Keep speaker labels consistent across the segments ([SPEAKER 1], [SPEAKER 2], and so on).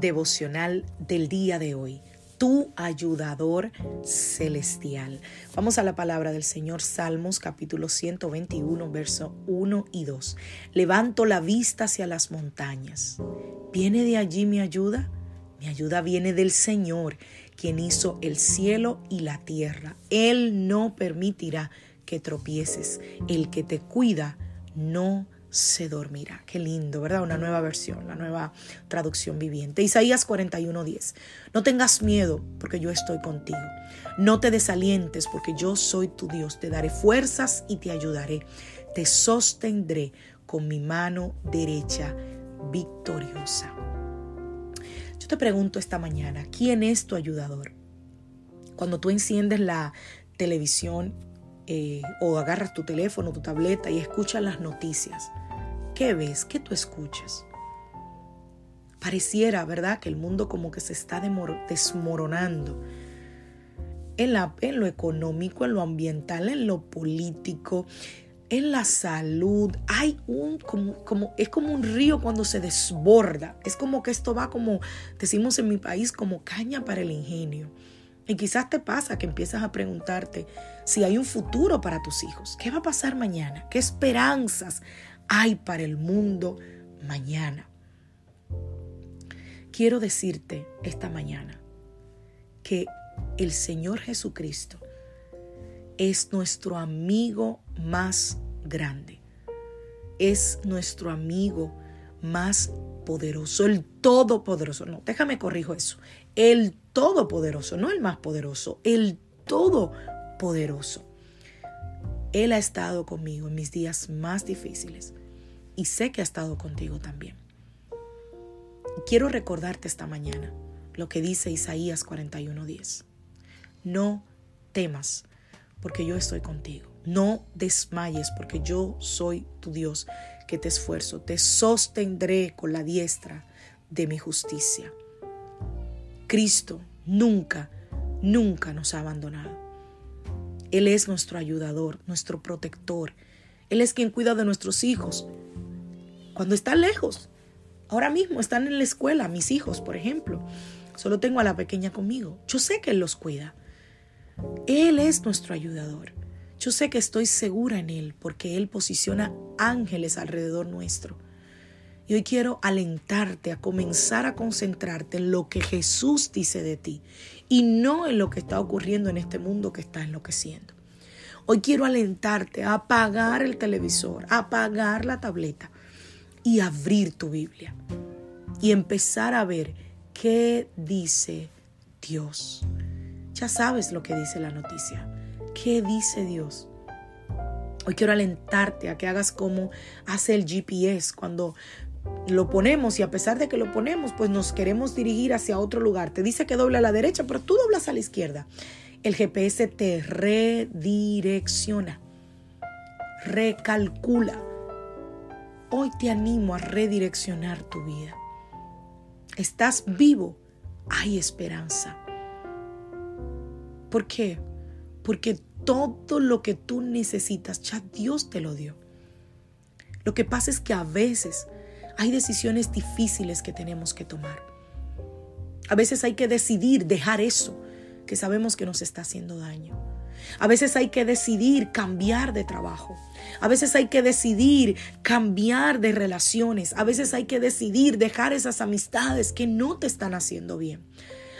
[SPEAKER 1] Devocional del día de hoy. Tu ayudador celestial. Vamos a la palabra del Señor, Salmos capítulo 121, verso 1 y 2. Levanto la vista hacia las montañas. ¿Viene de allí mi ayuda? Mi ayuda viene del Señor, quien hizo el cielo y la tierra. Él no permitirá que tropieces. El que te cuida no se dormirá. Qué lindo, ¿verdad? Una nueva versión, la nueva traducción viviente. Isaías 41:10. No tengas miedo porque yo estoy contigo. No te desalientes porque yo soy tu Dios. Te daré fuerzas y te ayudaré. Te sostendré con mi mano derecha victoriosa. Yo te pregunto esta mañana, ¿quién es tu ayudador? Cuando tú enciendes la televisión eh, o agarras tu teléfono, tu tableta y escuchas las noticias, ¿qué ves? ¿Qué tú escuchas? Pareciera, ¿verdad?, que el mundo como que se está desmoronando. En, la, en lo económico, en lo ambiental, en lo político, en la salud. Hay un, como, como, es como un río cuando se desborda. Es como que esto va como, decimos en mi país, como caña para el ingenio. Y quizás te pasa que empiezas a preguntarte si hay un futuro para tus hijos. ¿Qué va a pasar mañana? ¿Qué esperanzas hay para el mundo mañana? Quiero decirte esta mañana que el Señor Jesucristo es nuestro amigo más grande. Es nuestro amigo más el todopoderoso. No, déjame corrijo eso. El todopoderoso, no el más poderoso, el todopoderoso. Él ha estado conmigo en mis días más difíciles y sé que ha estado contigo también. Quiero recordarte esta mañana lo que dice Isaías 41:10. No temas, porque yo estoy contigo. No desmayes, porque yo soy tu Dios, que te esfuerzo. Te sostendré con la diestra de mi justicia. Cristo nunca, nunca nos ha abandonado. Él es nuestro ayudador, nuestro protector. Él es quien cuida de nuestros hijos. Cuando están lejos, ahora mismo están en la escuela, mis hijos, por ejemplo. Solo tengo a la pequeña conmigo. Yo sé que Él los cuida. Él es nuestro ayudador. Yo sé que estoy segura en Él porque Él posiciona ángeles alrededor nuestro. Y hoy quiero alentarte a comenzar a concentrarte en lo que Jesús dice de ti y no en lo que está ocurriendo en este mundo que está enloqueciendo. Hoy quiero alentarte a apagar el televisor, apagar la tableta y abrir tu Biblia y empezar a ver qué dice Dios. Ya sabes lo que dice la noticia. ¿Qué dice Dios? Hoy quiero alentarte a que hagas como hace el GPS cuando lo ponemos y a pesar de que lo ponemos, pues nos queremos dirigir hacia otro lugar. Te dice que doble a la derecha, pero tú doblas a la izquierda. El GPS te redirecciona, recalcula. Hoy te animo a redireccionar tu vida. Estás vivo, hay esperanza. ¿Por qué? Porque todo lo que tú necesitas, ya Dios te lo dio. Lo que pasa es que a veces hay decisiones difíciles que tenemos que tomar. A veces hay que decidir dejar eso que sabemos que nos está haciendo daño. A veces hay que decidir cambiar de trabajo. A veces hay que decidir cambiar de relaciones. A veces hay que decidir dejar esas amistades que no te están haciendo bien.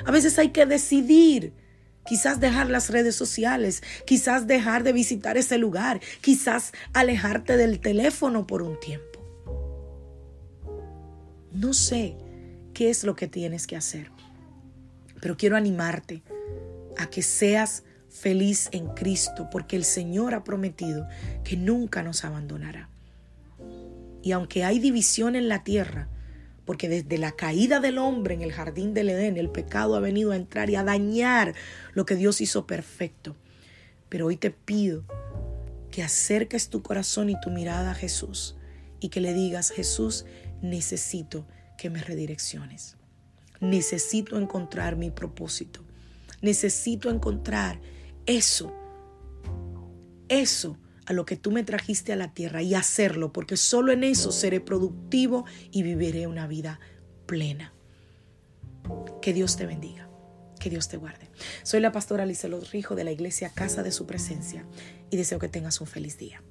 [SPEAKER 1] A veces hay que decidir quizás dejar las redes sociales, quizás dejar de visitar ese lugar, quizás alejarte del teléfono por un tiempo. No sé qué es lo que tienes que hacer, Pero quiero animarte a que seas feliz en Cristo, porque el Señor ha prometido que nunca nos abandonará. Y aunque hay división en la tierra, porque desde la caída del hombre en el jardín del Edén, el pecado ha venido a entrar y a dañar lo que Dios hizo perfecto. Pero hoy te pido que acerques tu corazón y tu mirada a Jesús y que le digas, Jesús, necesito que me redirecciones. Necesito encontrar mi propósito. Necesito encontrar eso, eso a lo que tú me trajiste a la tierra y hacerlo, porque solo en eso seré productivo y viviré una vida plena. Que Dios te bendiga. Que Dios te guarde. Soy la pastora Lizelot Rijo de la iglesia Casa de Su Presencia y deseo que tengas un feliz día.